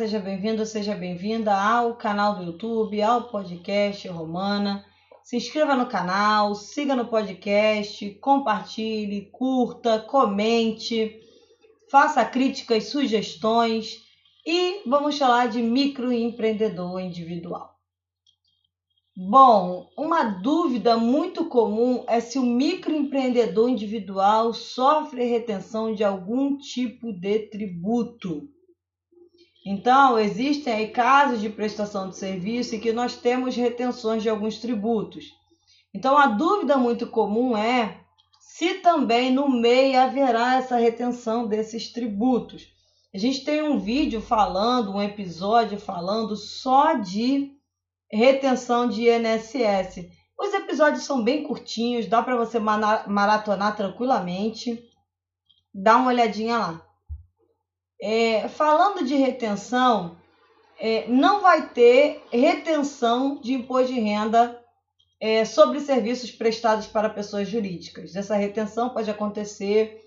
seja bem-vindo, seja bem-vinda ao canal do YouTube, ao podcast Romana. Se inscreva no canal, siga no podcast, compartilhe, curta, comente, faça críticas, sugestões e vamos falar de microempreendedor individual. Bom, uma dúvida muito comum é se o microempreendedor individual sofre retenção de algum tipo de tributo. Então, existem aí casos de prestação de serviço em que nós temos retenções de alguns tributos. Então, a dúvida muito comum é se também no MEI haverá essa retenção desses tributos. A gente tem um vídeo falando, um episódio falando só de retenção de INSS. Os episódios são bem curtinhos, dá para você maratonar tranquilamente. Dá uma olhadinha lá. É, falando de retenção, é, não vai ter retenção de imposto de renda é, sobre serviços prestados para pessoas jurídicas. Essa retenção pode acontecer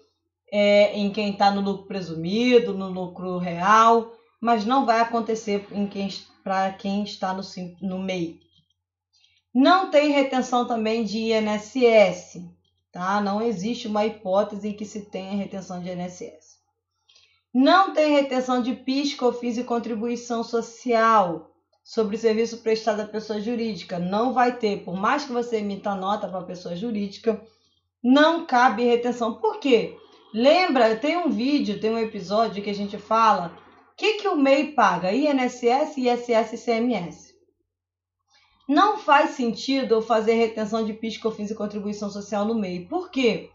é, em quem está no lucro presumido, no lucro real, mas não vai acontecer em quem para quem está no, no MEI. Não tem retenção também de INSS, tá? Não existe uma hipótese em que se tenha retenção de INSS. Não tem retenção de PIS, COFINS e contribuição social sobre serviço prestado à pessoa jurídica. Não vai ter, por mais que você emita nota para a pessoa jurídica, não cabe retenção. Por quê? Lembra, tem um vídeo, tem um episódio que a gente fala o que, que o MEI paga? INSS, ISS e CMS. Não faz sentido eu fazer retenção de PIS, COFINS e contribuição social no MEI. Por quê?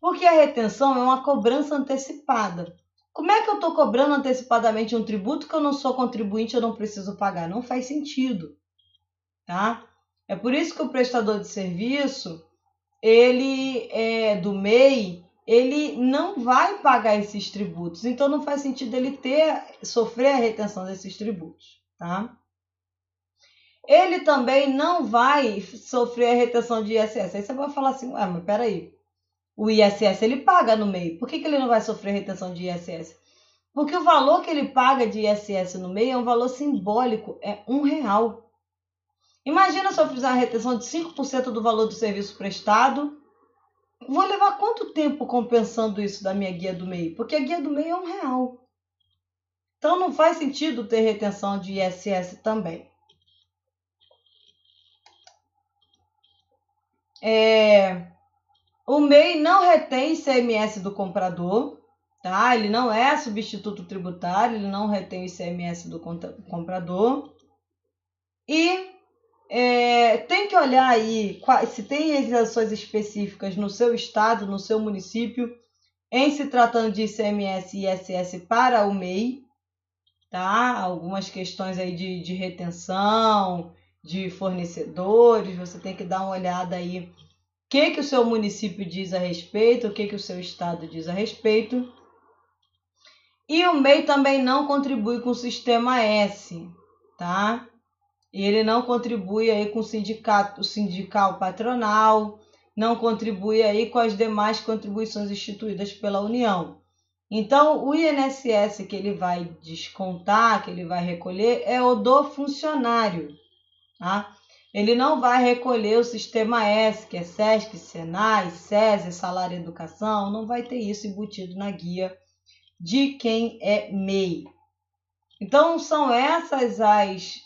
Porque a retenção é uma cobrança antecipada. Como é que eu estou cobrando antecipadamente um tributo que eu não sou contribuinte, eu não preciso pagar? Não faz sentido, tá? É por isso que o prestador de serviço, ele é do MEI, ele não vai pagar esses tributos. Então não faz sentido ele ter sofrer a retenção desses tributos, tá? Ele também não vai sofrer a retenção de ISS. Aí você vai falar assim, ué, mas peraí, o ISS ele paga no meio. Por que, que ele não vai sofrer retenção de ISS? Porque o valor que ele paga de ISS no meio é um valor simbólico, é um real. Imagina se eu fizer uma retenção de 5% do valor do serviço prestado Vou levar quanto tempo compensando isso da minha guia do MEI? Porque a guia do MEI é um real. Então não faz sentido ter retenção de ISS também. É, o MEI não retém ICMS do comprador, tá? Ele não é substituto tributário, ele não retém o ICMS do comprador. E é, tem que olhar aí se tem isenções específicas no seu estado, no seu município, em se tratando de ICMS e ISS para o MEI, tá? Algumas questões aí de, de retenção, de fornecedores, você tem que dar uma olhada aí que, que o seu município diz a respeito, o que, que o seu estado diz a respeito. E o MEI também não contribui com o sistema S, tá? e ele não contribui aí com o sindicato, o sindical patronal, não contribui aí com as demais contribuições instituídas pela União. Então, o INSS que ele vai descontar, que ele vai recolher, é o do funcionário. Tá? Ele não vai recolher o sistema S, que é SESC, SENAI, SESI, Salário Educação, não vai ter isso embutido na guia de quem é MEI. Então, são essas as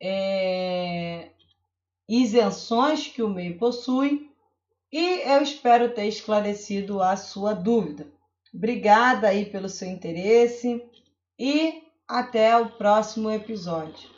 é, isenções que o MEI possui e eu espero ter esclarecido a sua dúvida. Obrigada aí pelo seu interesse e até o próximo episódio.